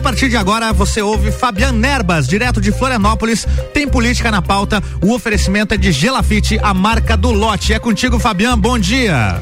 a partir de agora você ouve Fabian Nerbas, direto de Florianópolis. Tem política na pauta. O oferecimento é de Gelafite, a marca do lote. É contigo, Fabian. Bom dia.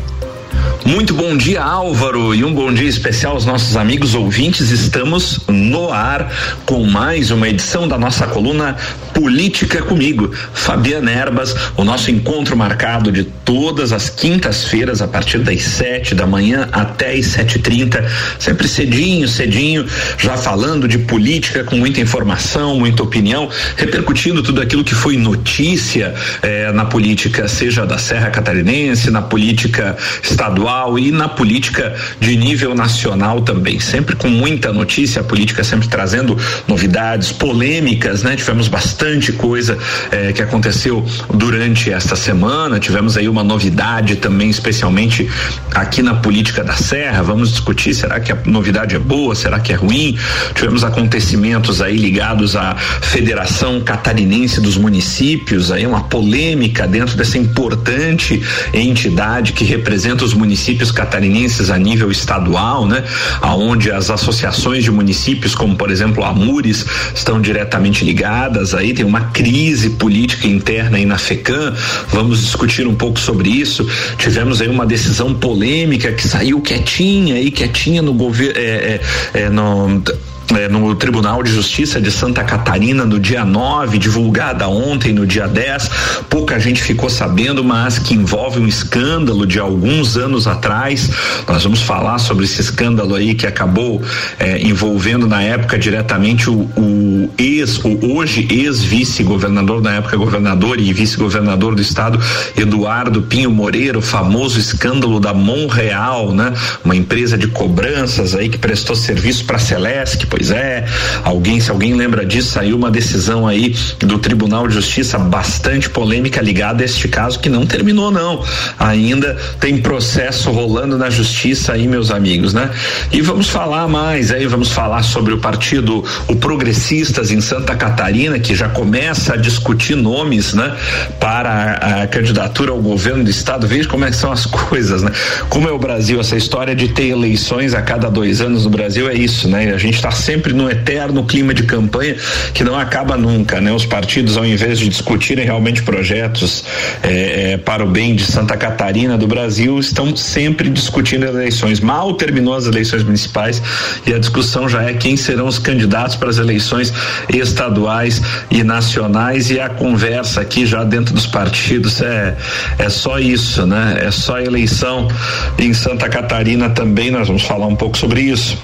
Muito bom dia, Álvaro, e um bom dia especial aos nossos amigos ouvintes. Estamos no ar com mais uma edição da nossa coluna Política Comigo. Fabiana Erbas, o nosso encontro marcado de todas as quintas-feiras, a partir das sete da manhã até as sete e trinta, sempre cedinho, cedinho, já falando de política com muita informação, muita opinião, repercutindo tudo aquilo que foi notícia eh, na política, seja da Serra Catarinense, na política estadual e na política de nível nacional também. Sempre com muita notícia, a política sempre trazendo novidades, polêmicas, né? Tivemos bastante coisa eh, que aconteceu durante esta semana. Tivemos aí uma novidade também, especialmente aqui na política da Serra. Vamos discutir: será que a novidade é boa? Será que é ruim? Tivemos acontecimentos aí ligados à Federação Catarinense dos Municípios, aí uma polêmica dentro dessa importante entidade que representa os municípios catarinenses a nível estadual, né? Aonde as associações de municípios, como por exemplo a Mures, estão diretamente ligadas. Aí tem uma crise política interna aí na FECAM. Vamos discutir um pouco sobre isso. Tivemos aí uma decisão polêmica que saiu quietinha aí, quietinha no governo, é, é, é, é, no Tribunal de Justiça de Santa Catarina no dia 9, divulgada ontem no dia 10. Pouca gente ficou sabendo, mas que envolve um escândalo de alguns anos atrás. Nós vamos falar sobre esse escândalo aí que acabou é, envolvendo na época diretamente o, o ex, o hoje ex-vice-governador, na época governador e vice-governador do estado, Eduardo Pinho Moreira, o famoso escândalo da Monreal, né? Uma empresa de cobranças aí que prestou serviço para a Celesc, Pois é, alguém, se alguém lembra disso, saiu uma decisão aí do Tribunal de Justiça bastante polêmica ligada a este caso que não terminou não. Ainda tem processo rolando na justiça aí, meus amigos, né? E vamos falar mais aí, vamos falar sobre o partido o Em Santa Catarina, que já começa a discutir nomes, né, para a, a candidatura ao governo do estado. Veja como é que são as coisas, né? Como é o Brasil, essa história de ter eleições a cada dois anos no Brasil é isso, né? A gente está sempre no eterno clima de campanha que não acaba nunca, né? Os partidos, ao invés de discutirem realmente projetos é, é, para o bem de Santa Catarina, do Brasil, estão sempre discutindo eleições. Mal terminou as eleições municipais e a discussão já é quem serão os candidatos para as eleições estaduais e nacionais e a conversa aqui já dentro dos partidos é é só isso, né? É só eleição em Santa Catarina também. Nós vamos falar um pouco sobre isso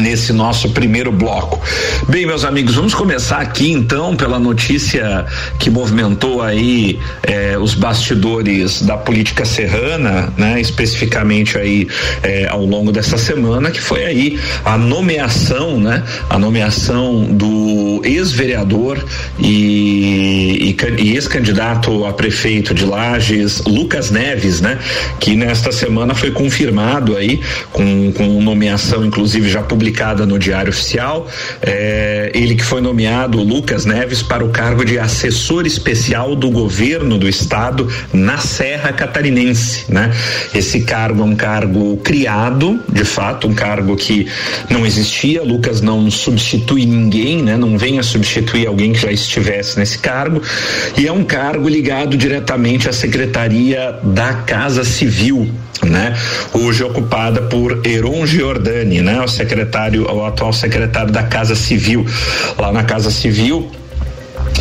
nesse nosso primeiro bloco. Bem, meus amigos, vamos começar aqui então pela notícia que movimentou aí eh, os bastidores da política serrana, né? Especificamente aí eh, ao longo dessa semana, que foi aí a nomeação, né? A nomeação do ex-vereador e, e, e ex-candidato a prefeito de Lages, Lucas Neves, né? Que nesta semana foi confirmado aí com, com nomeação, inclusive já publicada no Diário Oficial. É, ele que foi nomeado, Lucas Neves, para o cargo de assessor especial do governo do estado na Serra Catarinense, né? Esse cargo é um cargo criado, de fato, um cargo que não existia. Lucas não substitui ninguém, né? Não vem a substituir alguém que já estivesse nesse cargo e é um cargo ligado diretamente à Secretaria da Casa Civil, né? Hoje ocupada por Heron Giordani, né? O secretário, o atual secretário da Casa Civil. Lá na Casa Civil,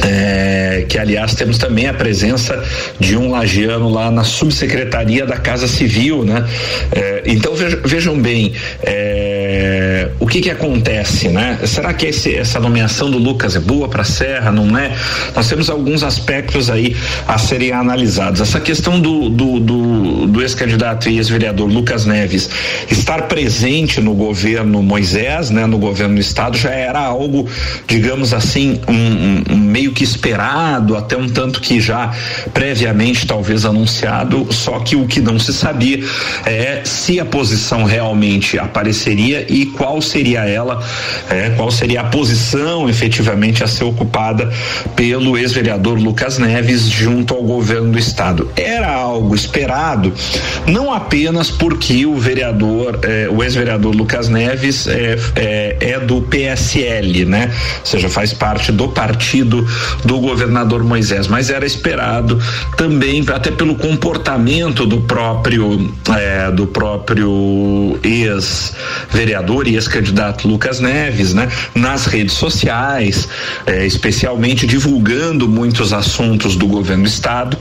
é, que aliás temos também a presença de um lagiano lá na subsecretaria da Casa Civil, né? É, então vejam, bem é, o que que acontece, né? Será que esse, essa nomeação do Lucas é boa para Serra? Não é? Nós temos alguns aspectos aí a serem analisados. Essa questão do, do, do, do ex-candidato e ex-vereador Lucas Neves estar presente no governo Moisés, né? No governo do estado já era algo, digamos assim, um, um, um meio que esperado até um tanto que já previamente talvez anunciado, só que o que não se sabia é se a posição realmente apareceria e qual seria ela, é, qual seria a posição efetivamente a ser ocupada pelo ex-vereador Lucas Neves junto ao governo do estado. Era algo esperado, não apenas porque o vereador, é, o ex-vereador Lucas Neves é, é, é do PSL, né? Ou seja, faz parte do partido do governador Moisés, mas era esperado também até pelo comportamento do próprio é, do próprio ex-vereador e ex-candidato Lucas Neves, né? Nas redes sociais, é, especialmente divulgando muitos assuntos do governo do estado.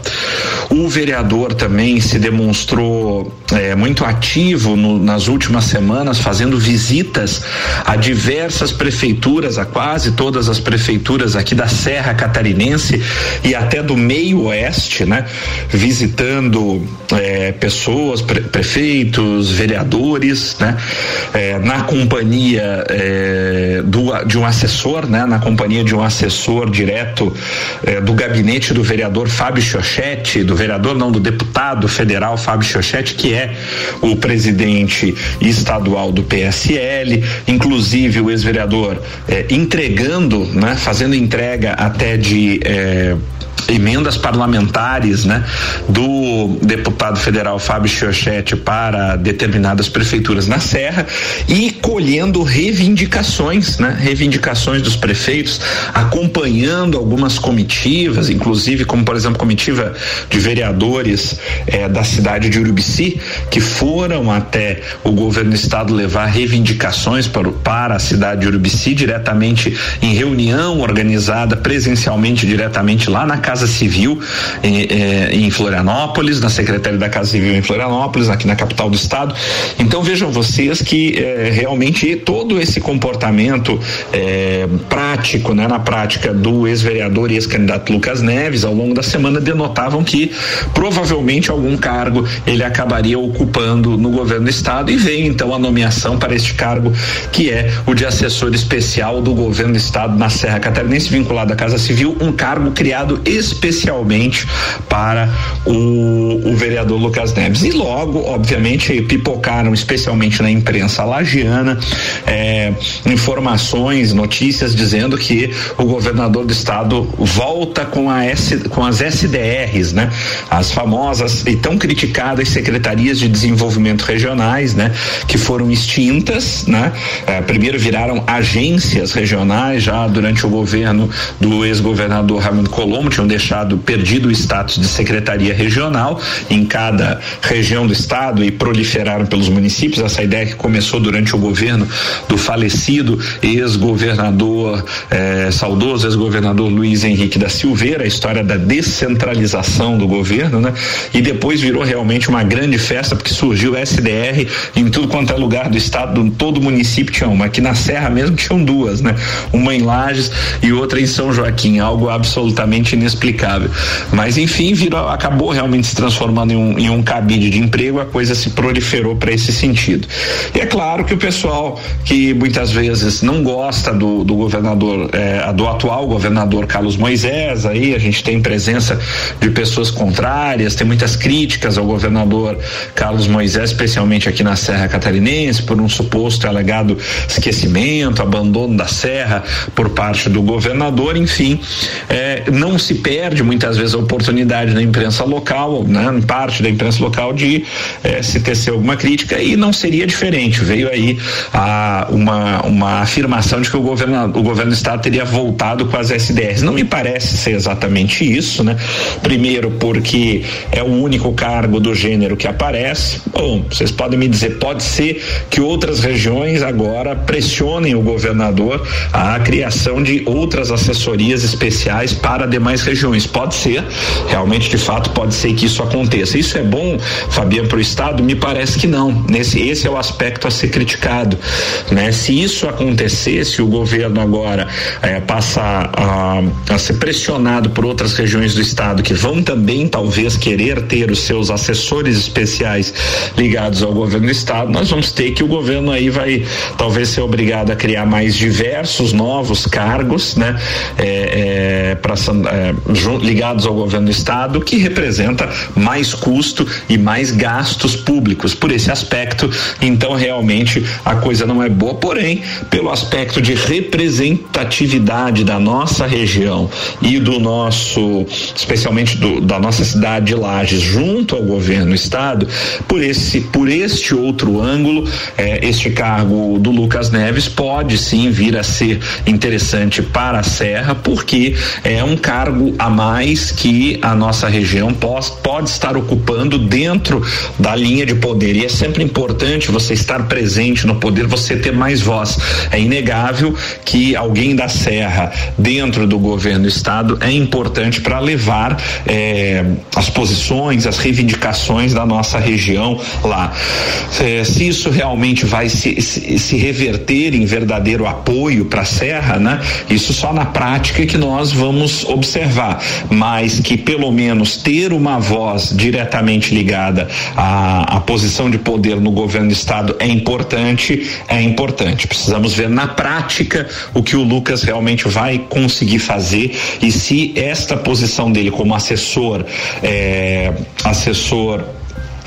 O vereador também se demonstrou é, muito ativo no, nas últimas semanas, fazendo visitas a diversas prefeituras, a quase todas as prefeituras aqui da Serra Catarinense e até do meio oeste, né? Visitando é, pessoas, pre prefeitos, vereadores, né? É, na companhia é, do, de um assessor, né? Na companhia de um assessor direto é, do gabinete do vereador Fábio Chochete, do vereador não, do deputado federal Fábio Chochete, que é o presidente estadual do PSL, inclusive o ex-vereador é, entregando, né? Fazendo entrega até de é, emendas parlamentares, né, do deputado federal Fábio Chiochetti para determinadas prefeituras na Serra e colhendo reivindicações, né, reivindicações dos prefeitos, acompanhando algumas comitivas, inclusive como por exemplo comitiva de vereadores eh, da cidade de Urubici que foram até o governo do estado levar reivindicações para, para a cidade de Urubici diretamente em reunião organizada presencialmente diretamente lá na casa Casa Civil em, eh, em Florianópolis, na Secretaria da Casa Civil em Florianópolis, aqui na capital do estado. Então vejam vocês que eh, realmente todo esse comportamento eh, prático, né, na prática do ex-vereador e ex-candidato Lucas Neves ao longo da semana denotavam que provavelmente algum cargo ele acabaria ocupando no governo do estado e veio então a nomeação para este cargo que é o de assessor especial do governo do estado na Serra Catarinense vinculado à Casa Civil, um cargo criado especialmente para o, o vereador Lucas Neves. E logo, obviamente, pipocaram, especialmente na imprensa lagiana, eh, informações, notícias dizendo que o governador do estado volta com, a S, com as SDRs, né? As famosas e tão criticadas secretarias de desenvolvimento regionais, né? Que foram extintas, né? Eh, primeiro viraram agências regionais já durante o governo do ex-governador Raimundo Colombo, tinham deixado perdido o status de secretaria regional em cada região do estado e proliferaram pelos municípios. Essa ideia que começou durante o governo do falecido ex-governador, eh, saudoso ex-governador Luiz Henrique da Silveira, a história da descentralização do governo, né? E depois virou realmente uma grande festa porque surgiu SDR em tudo quanto é lugar do estado, todo município tinha uma. Aqui na Serra mesmo tinham duas, né? Uma em Lages e outra em São Joaquim, algo absolutamente inexplicável inexplicável. Mas enfim, virou, acabou realmente se transformando em um, em um cabide de emprego, a coisa se proliferou para esse sentido. E é claro que o pessoal que muitas vezes não gosta do, do governador, é, do atual governador Carlos Moisés, aí a gente tem presença de pessoas contrárias, tem muitas críticas ao governador Carlos Moisés, especialmente aqui na Serra Catarinense, por um suposto alegado esquecimento, abandono da serra por parte do governador, enfim, é, não se muitas vezes a oportunidade na imprensa local, né, em parte da imprensa local, de eh, se tecer alguma crítica e não seria diferente. Veio aí a, uma, uma afirmação de que o governo, o governo do estado teria voltado com as SDRs. Não me parece ser exatamente isso, né? Primeiro, porque é o único cargo do gênero que aparece. Bom, vocês podem me dizer, pode ser que outras regiões agora pressionem o governador à criação de outras assessorias especiais para demais regiões regiões. Pode ser, realmente, de fato, pode ser que isso aconteça. Isso é bom, Fabiano, para o Estado? Me parece que não. Nesse, esse é o aspecto a ser criticado. Né? Se isso acontecer, se o governo agora é, passar a, a ser pressionado por outras regiões do Estado que vão também, talvez, querer ter os seus assessores especiais ligados ao governo do Estado, nós vamos ter que o governo aí vai talvez ser obrigado a criar mais diversos novos cargos, né? É, é, para é, ligados ao governo do estado, que representa mais custo e mais gastos públicos. Por esse aspecto, então realmente a coisa não é boa, porém, pelo aspecto de representatividade da nossa região e do nosso, especialmente do, da nossa cidade de Lages, junto ao governo do estado, por esse, por este outro ângulo, eh, este cargo do Lucas Neves pode sim vir a ser interessante para a Serra, porque é um cargo a mais que a nossa região pode, pode estar ocupando dentro da linha de poder. E é sempre importante você estar presente no poder, você ter mais voz. É inegável que alguém da Serra dentro do governo do estado é importante para levar eh, as posições, as reivindicações da nossa região lá. Eh, se isso realmente vai se, se, se reverter em verdadeiro apoio para a Serra, né? Isso só na prática que nós vamos observar, mas que pelo menos ter uma voz diretamente ligada à, à posição de poder no governo do estado é importante, é importante. Precisamos ver na prática o que o Lucas realmente vai conseguir fazer e se esta posição dele como assessor, é, assessor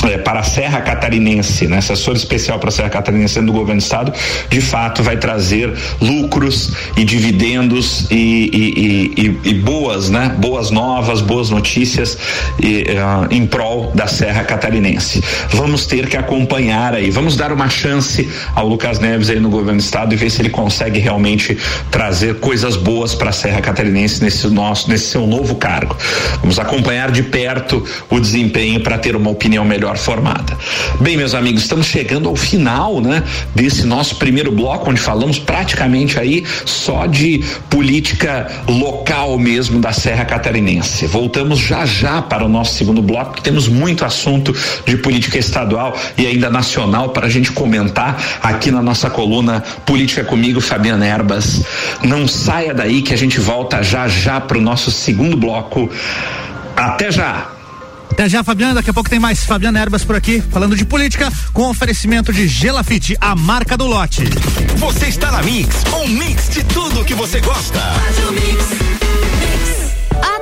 é, para a Serra Catarinense, né, assessor especial para a Serra Catarinense do governo do estado, de fato vai trazer lucros e dividendos e, e, e, e boas, né, boas novas, boas notícias uh, em prol da Serra Catarinense. Vamos ter que acompanhar aí, vamos dar uma chance ao Lucas Neves aí no governo do estado e ver se ele consegue realmente trazer coisas boas para a Serra Catarinense nesse nosso, nesse seu novo cargo. Vamos acompanhar de perto o desempenho para ter uma opinião melhor melhor formada. Bem, meus amigos, estamos chegando ao final, né, desse nosso primeiro bloco, onde falamos praticamente aí só de política local mesmo da Serra Catarinense. Voltamos já já para o nosso segundo bloco, que temos muito assunto de política estadual e ainda nacional para a gente comentar aqui na nossa coluna Política comigo, Fabiana Erbas. Não saia daí que a gente volta já já para o nosso segundo bloco. Até já! Até já, Fabiana. Daqui a pouco tem mais Fabiana Erbas por aqui, falando de política, com oferecimento de Gelafite, a marca do lote. Você está na Mix, um mix de tudo que você gosta.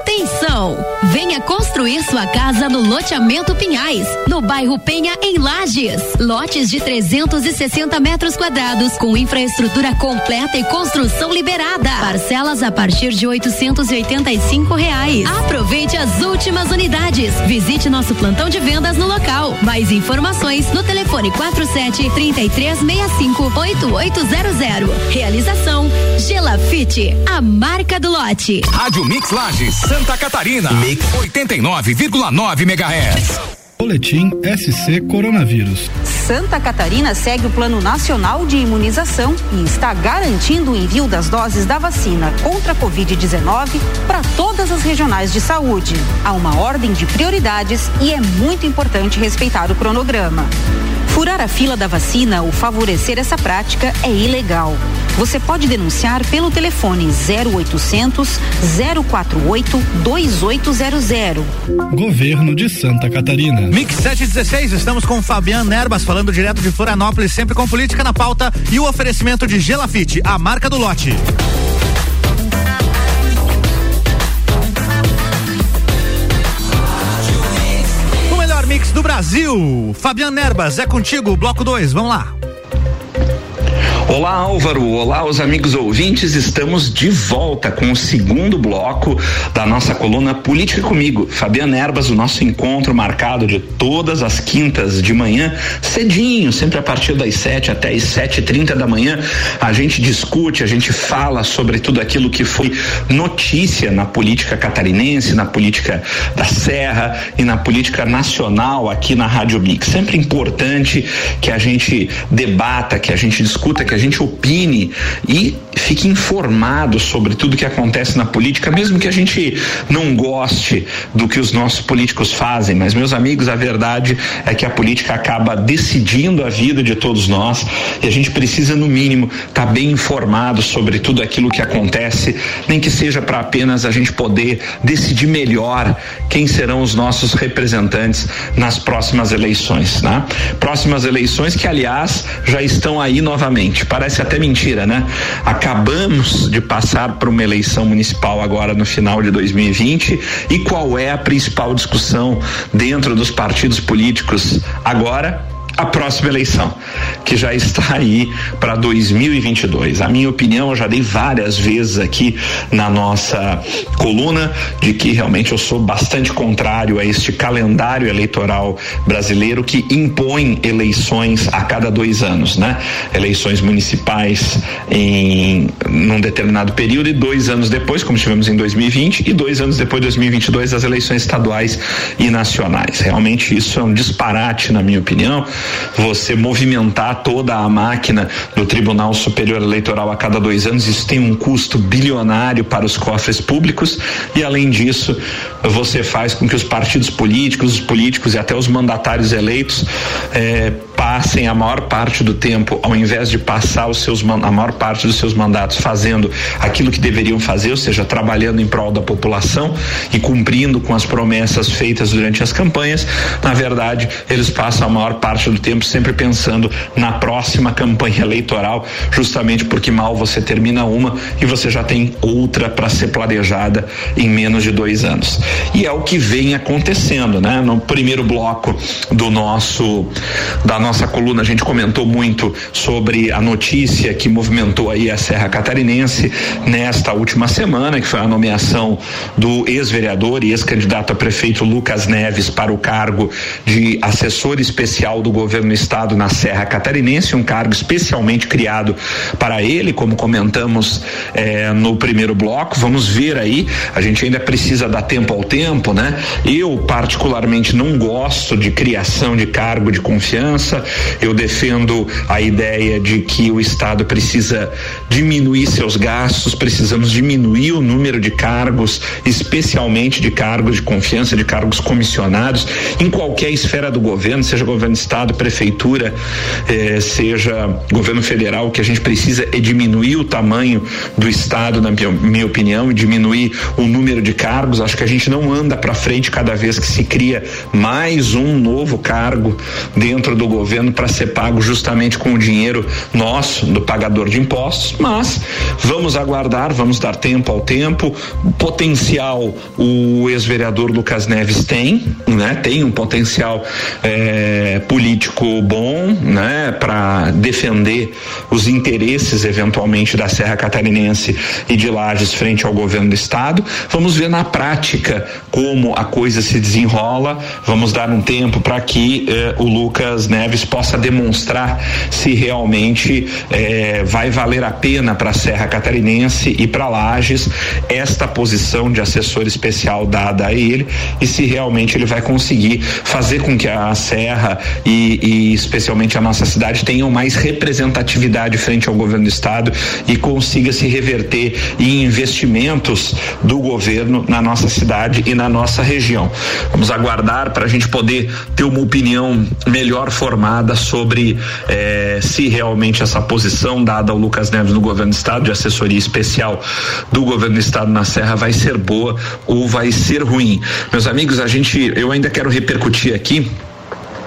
Atenção! Venha construir sua casa no loteamento Pinhais, no bairro Penha, em Lages. Lotes de 360 metros quadrados, com infraestrutura completa e construção liberada. Parcelas a partir de 885 reais. Aproveite as últimas unidades. Visite nosso plantão de vendas no local. Mais informações no telefone 47 3365 8800. Realização Gelafite, a marca do lote. Rádio Mix Lages, Santa Catarina. Mix 89,9 MHz. Boletim SC Coronavírus. Santa Catarina segue o Plano Nacional de Imunização e está garantindo o envio das doses da vacina contra a Covid-19 para todas as regionais de saúde. Há uma ordem de prioridades e é muito importante respeitar o cronograma. Furar a fila da vacina ou favorecer essa prática é ilegal. Você pode denunciar pelo telefone 0800 048 2800. Governo de Santa Catarina. Mix 716, estamos com Fabiano Nerbas falando direto de Florianópolis, sempre com política na pauta e o oferecimento de Gelafite, a marca do lote. Brasil. Fabiano Nerbas, é contigo, bloco 2, vamos lá. Olá, Álvaro. Olá, os amigos ouvintes. Estamos de volta com o segundo bloco da nossa coluna Política Comigo. Fabiana Erbas, o nosso encontro marcado de todas as quintas de manhã, cedinho, sempre a partir das sete até as sete e trinta da manhã. A gente discute, a gente fala sobre tudo aquilo que foi notícia na política catarinense, na política da Serra e na política nacional aqui na Rádio Mix. Sempre importante que a gente debata, que a gente discuta, que a gente opine e fique informado sobre tudo que acontece na política, mesmo que a gente não goste do que os nossos políticos fazem. Mas, meus amigos, a verdade é que a política acaba decidindo a vida de todos nós e a gente precisa, no mínimo, estar tá bem informado sobre tudo aquilo que acontece, nem que seja para apenas a gente poder decidir melhor quem serão os nossos representantes nas próximas eleições, né? Próximas eleições que, aliás, já estão aí novamente. Parece até mentira, né? Acabamos de passar por uma eleição municipal agora no final de 2020 e qual é a principal discussão dentro dos partidos políticos agora? A próxima eleição, que já está aí para 2022. A minha opinião, eu já dei várias vezes aqui na nossa coluna de que realmente eu sou bastante contrário a este calendário eleitoral brasileiro que impõe eleições a cada dois anos, né? Eleições municipais em num determinado período e dois anos depois, como tivemos em 2020, e dois anos depois, 2022, as eleições estaduais e nacionais. Realmente isso é um disparate, na minha opinião você movimentar toda a máquina do Tribunal Superior Eleitoral a cada dois anos, isso tem um custo bilionário para os cofres públicos e além disso você faz com que os partidos políticos, os políticos e até os mandatários eleitos eh, passem a maior parte do tempo, ao invés de passar os seus a maior parte dos seus mandatos fazendo aquilo que deveriam fazer, ou seja, trabalhando em prol da população e cumprindo com as promessas feitas durante as campanhas, na verdade, eles passam a maior parte do tempo sempre pensando na próxima campanha eleitoral, justamente porque mal você termina uma e você já tem outra para ser planejada em menos de dois anos. E é o que vem acontecendo, né? No primeiro bloco do nosso da nossa coluna a gente comentou muito sobre a notícia que movimentou aí a Serra Catarinense nesta última semana, que foi a nomeação do ex-vereador e ex-candidato a prefeito Lucas Neves para o cargo de assessor especial do governo do estado na Serra Catarinense, um cargo especialmente criado para ele, como comentamos eh, no primeiro bloco. Vamos ver aí, a gente ainda precisa dar tempo ao tempo, né? Eu particularmente não gosto de criação de cargo de confiança eu defendo a ideia de que o Estado precisa diminuir seus gastos, precisamos diminuir o número de cargos, especialmente de cargos de confiança, de cargos comissionados, em qualquer esfera do governo, seja governo Estado, prefeitura, eh, seja governo federal, que a gente precisa é diminuir o tamanho do Estado, na minha, minha opinião, e diminuir o número de cargos. Acho que a gente não anda para frente cada vez que se cria mais um novo cargo dentro do governo para ser pago justamente com o dinheiro nosso, do pagador de impostos, mas vamos aguardar, vamos dar tempo ao tempo. Potencial o ex-vereador Lucas Neves tem, né? Tem um potencial é, político bom, né? Para defender os interesses eventualmente da Serra Catarinense e de Lages frente ao governo do estado. Vamos ver na prática como a coisa se desenrola. Vamos dar um tempo para que eh, o Lucas Neves Neves possa demonstrar se realmente eh, vai valer a pena para a Serra Catarinense e para Lages esta posição de assessor especial dada a ele e se realmente ele vai conseguir fazer com que a Serra e, e especialmente a nossa cidade tenham mais representatividade frente ao governo do estado e consiga se reverter em investimentos do governo na nossa cidade e na nossa região. Vamos aguardar para a gente poder ter uma opinião melhor formada informada sobre eh, se realmente essa posição dada ao Lucas Neves no governo do estado, de assessoria especial do governo do estado na Serra, vai ser boa ou vai ser ruim. Meus amigos, a gente, eu ainda quero repercutir aqui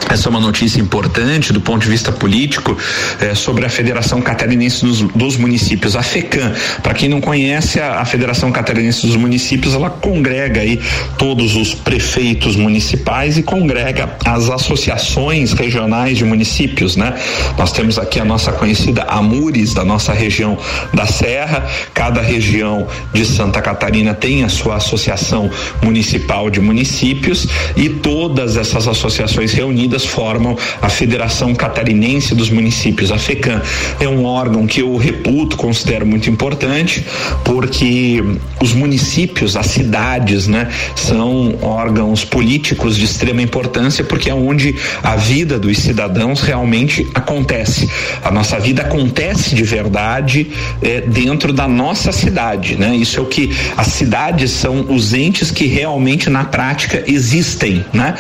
essa é uma notícia importante do ponto de vista político eh, sobre a Federação Catarinense dos, dos Municípios, a FECAM. Para quem não conhece, a, a, Federação Catarinense dos Municípios ela congrega aí todos os prefeitos municipais e congrega as associações regionais de municípios, né? Nós temos aqui a nossa conhecida Amures da nossa região da Serra. Cada região de Santa Catarina tem a sua associação municipal de municípios e todas essas associações reunidas unidas formam a Federação Catarinense dos Municípios, a FECAM. É um órgão que eu reputo, considero muito importante, porque os municípios, as cidades, né, são órgãos políticos de extrema importância, porque é onde a vida dos cidadãos realmente acontece. A nossa vida acontece de verdade é, dentro da nossa cidade, né? Isso é o que as cidades são os entes que realmente na prática existem, né?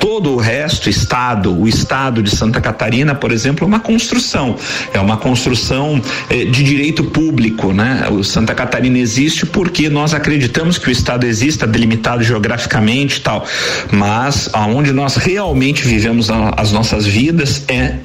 Todo o resto está Estado. O Estado de Santa Catarina, por exemplo, é uma construção, é uma construção eh, de direito público, né? O Santa Catarina existe porque nós acreditamos que o Estado exista delimitado geograficamente e tal, mas aonde nós realmente vivemos a, as nossas vidas é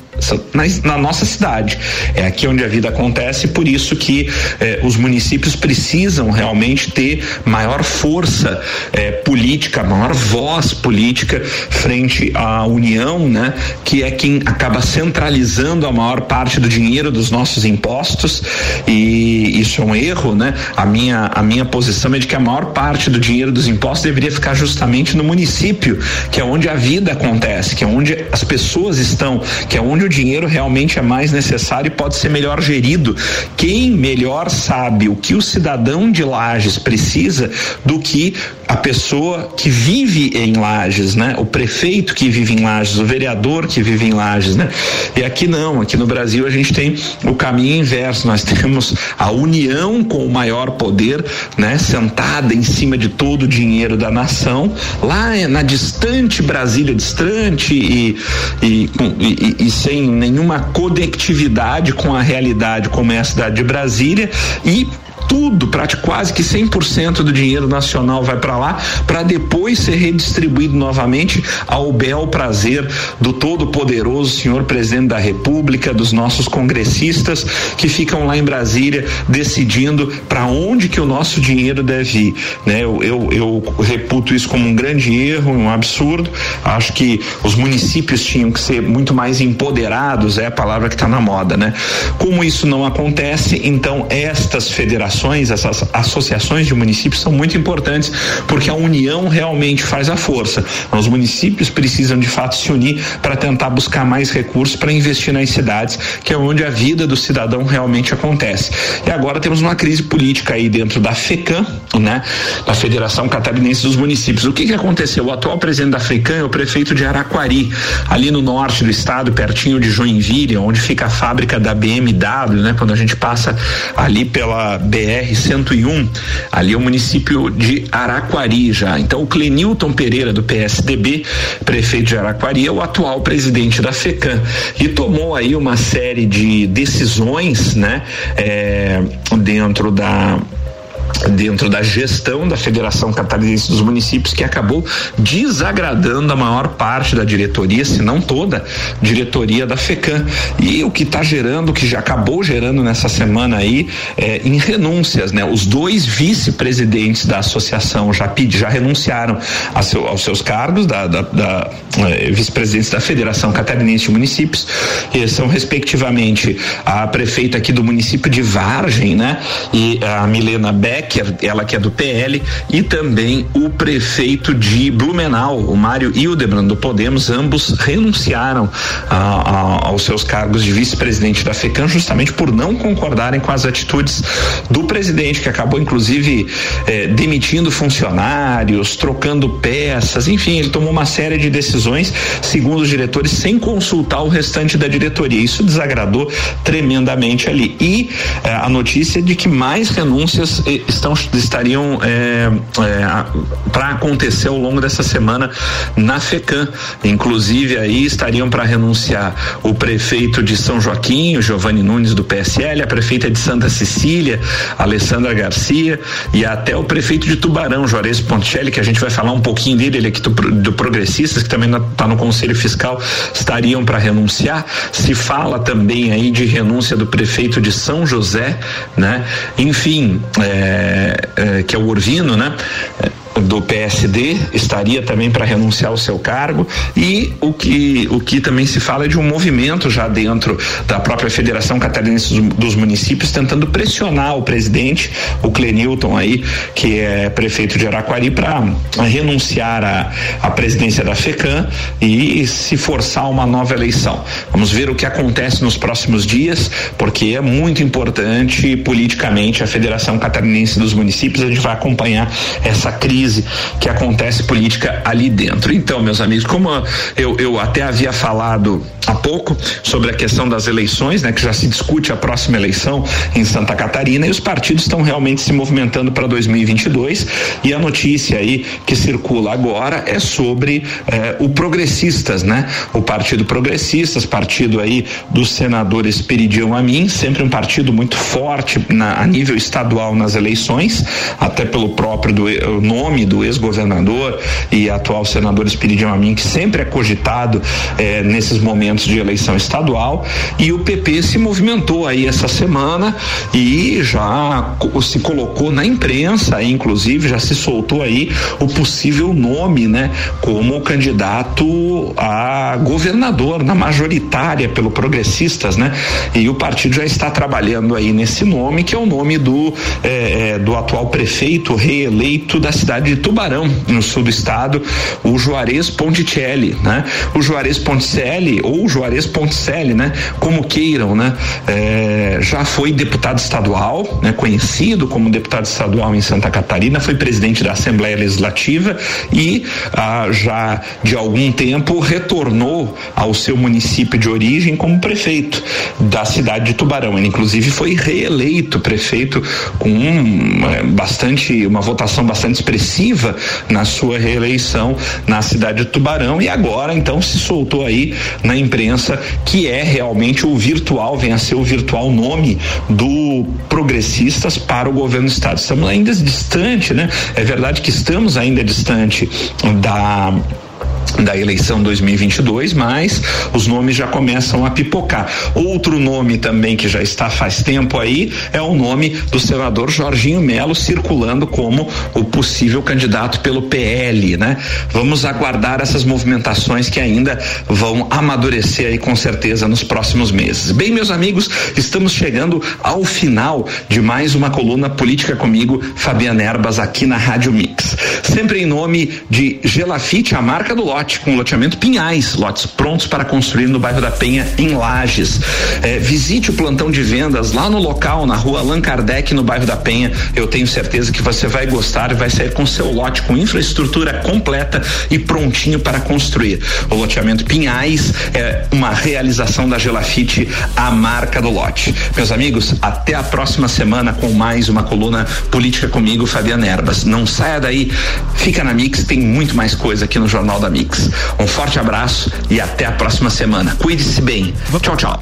na nossa cidade. É aqui onde a vida acontece, por isso que eh, os municípios precisam realmente ter maior força eh, política, maior voz política frente à União, né? Que é quem acaba centralizando a maior parte do dinheiro dos nossos impostos e isso é um erro, né? A minha a minha posição é de que a maior parte do dinheiro dos impostos deveria ficar justamente no município, que é onde a vida acontece, que é onde as pessoas estão, que é onde o dinheiro realmente é mais necessário e pode ser melhor gerido. Quem melhor sabe o que o cidadão de Lages precisa do que a pessoa que vive em Lages, né? O prefeito que vive em Lages, o vereador que vive em Lages, né? E aqui não, aqui no Brasil a gente tem o caminho inverso, nós temos a União com o maior poder, né? Sentada em cima de todo o dinheiro da nação, lá na distante Brasília, distante e, e, e, e sem nenhuma conectividade com a realidade como é a cidade de Brasília e tudo, quase que 100% do dinheiro nacional vai para lá, para depois ser redistribuído novamente ao bel prazer do todo-poderoso senhor presidente da República, dos nossos congressistas que ficam lá em Brasília decidindo para onde que o nosso dinheiro deve ir. Né? Eu, eu, eu reputo isso como um grande erro, um absurdo. Acho que os municípios tinham que ser muito mais empoderados, é a palavra que está na moda, né? Como isso não acontece, então estas federações essas associações de municípios são muito importantes porque a união realmente faz a força. Os municípios precisam de fato se unir para tentar buscar mais recursos para investir nas cidades, que é onde a vida do cidadão realmente acontece. E agora temos uma crise política aí dentro da FECAM, né? Da Federação Catarinense dos Municípios. O que que aconteceu? O atual presidente da FECAM é o prefeito de Araquari, ali no norte do estado, pertinho de Joinville, onde fica a fábrica da BMW, né? Quando a gente passa ali pela BR BR 101, ali é o município de Araquari já. Então o Clenilton Pereira do PSDB, prefeito de Araquari, é o atual presidente da FECAM e tomou aí uma série de decisões, né, é, dentro da dentro da gestão da Federação Catarinense dos Municípios que acabou desagradando a maior parte da diretoria, se não toda diretoria da FECAM. E o que está gerando, que já acabou gerando nessa semana aí, é, em renúncias, né? Os dois vice-presidentes da associação já pedi, já renunciaram seu, aos seus cargos da, da, da é, vice-presidentes da Federação Catarinense de Municípios, e são respectivamente a prefeita aqui do município de Vargem, né? E a Milena Beck Becker, ela que é do PL, e também o prefeito de Blumenau, o Mário Hildebrand do Podemos, ambos renunciaram a, a, aos seus cargos de vice-presidente da FECAM justamente por não concordarem com as atitudes do presidente, que acabou inclusive eh, demitindo funcionários, trocando peças, enfim, ele tomou uma série de decisões, segundo os diretores, sem consultar o restante da diretoria. Isso desagradou tremendamente ali. E eh, a notícia de que mais renúncias eh, estão, estariam é, é, para acontecer ao longo dessa semana na FECAM. Inclusive aí estariam para renunciar o prefeito de São Joaquim, o Giovanni Nunes do PSL, a prefeita de Santa Cecília, Alessandra Garcia e até o prefeito de Tubarão, Juarez Ponticelli, que a gente vai falar um pouquinho dele, ele aqui do, do Progressistas, que também está no Conselho Fiscal, estariam para renunciar. Se fala também aí de renúncia do prefeito de São José, né? Enfim, é, é, é, que é o Urvino, né? Do PSD estaria também para renunciar ao seu cargo e o que o que também se fala é de um movimento já dentro da própria Federação Catarinense dos Municípios tentando pressionar o presidente, o Clenilton aí, que é prefeito de Araquari para renunciar à, à presidência da FECAM e se forçar uma nova eleição. Vamos ver o que acontece nos próximos dias, porque é muito importante politicamente a Federação Catarinense dos Municípios, a gente vai acompanhar essa crise crise que acontece política ali dentro. Então, meus amigos, como eu, eu até havia falado há pouco sobre a questão das eleições, né, que já se discute a próxima eleição em Santa Catarina e os partidos estão realmente se movimentando para 2022 e a notícia aí que circula agora é sobre eh, o Progressistas, né? O Partido Progressistas, partido aí do senador Esperidião Amin, sempre um partido muito forte na, a nível estadual nas eleições, até pelo próprio do, nome nome do ex-governador e atual senador Espiridião Amin, que sempre é cogitado eh, nesses momentos de eleição estadual. E o PP se movimentou aí essa semana e já se colocou na imprensa, inclusive já se soltou aí o possível nome, né, como candidato a governador na majoritária pelo Progressistas, né? E o partido já está trabalhando aí nesse nome, que é o nome do, eh, eh, do atual prefeito reeleito da cidade de Tubarão, no sul do estado, o Juarez Ponticelli, né? O Juarez Ponticelli ou Juarez Ponticelli, né? Como queiram, né? Eh, já foi deputado estadual, né? Conhecido como deputado estadual em Santa Catarina, foi presidente da Assembleia Legislativa e ah, já de algum tempo retornou ao seu município de origem como prefeito da cidade de Tubarão. Ele inclusive foi reeleito prefeito com um, eh, bastante uma votação bastante expressiva na sua reeleição na cidade de Tubarão e agora então se soltou aí na imprensa que é realmente o virtual, vem a ser o virtual nome do Progressistas para o governo do estado. Estamos ainda distante, né? É verdade que estamos ainda distante da da eleição 2022, mas os nomes já começam a pipocar. Outro nome também que já está faz tempo aí é o nome do senador Jorginho Melo circulando como o possível candidato pelo PL, né? Vamos aguardar essas movimentações que ainda vão amadurecer aí com certeza nos próximos meses. Bem, meus amigos, estamos chegando ao final de mais uma coluna política comigo, Fabiana Erbas aqui na Rádio Mix. Sempre em nome de Gelafite, a marca do lote com loteamento Pinhais, lotes prontos para construir no bairro da Penha, em Lages. É, visite o plantão de vendas lá no local, na rua Allan Kardec, no bairro da Penha. Eu tenho certeza que você vai gostar e vai sair com seu lote com infraestrutura completa e prontinho para construir. O loteamento Pinhais é uma realização da Gelafite, a marca do lote. Meus amigos, até a próxima semana com mais uma coluna política comigo, Fabiana Erbas. Não saia daí, fica na Mix, tem muito mais coisa aqui no Jornal da Mix. Um forte abraço e até a próxima semana. Cuide-se bem. Tchau, tchau.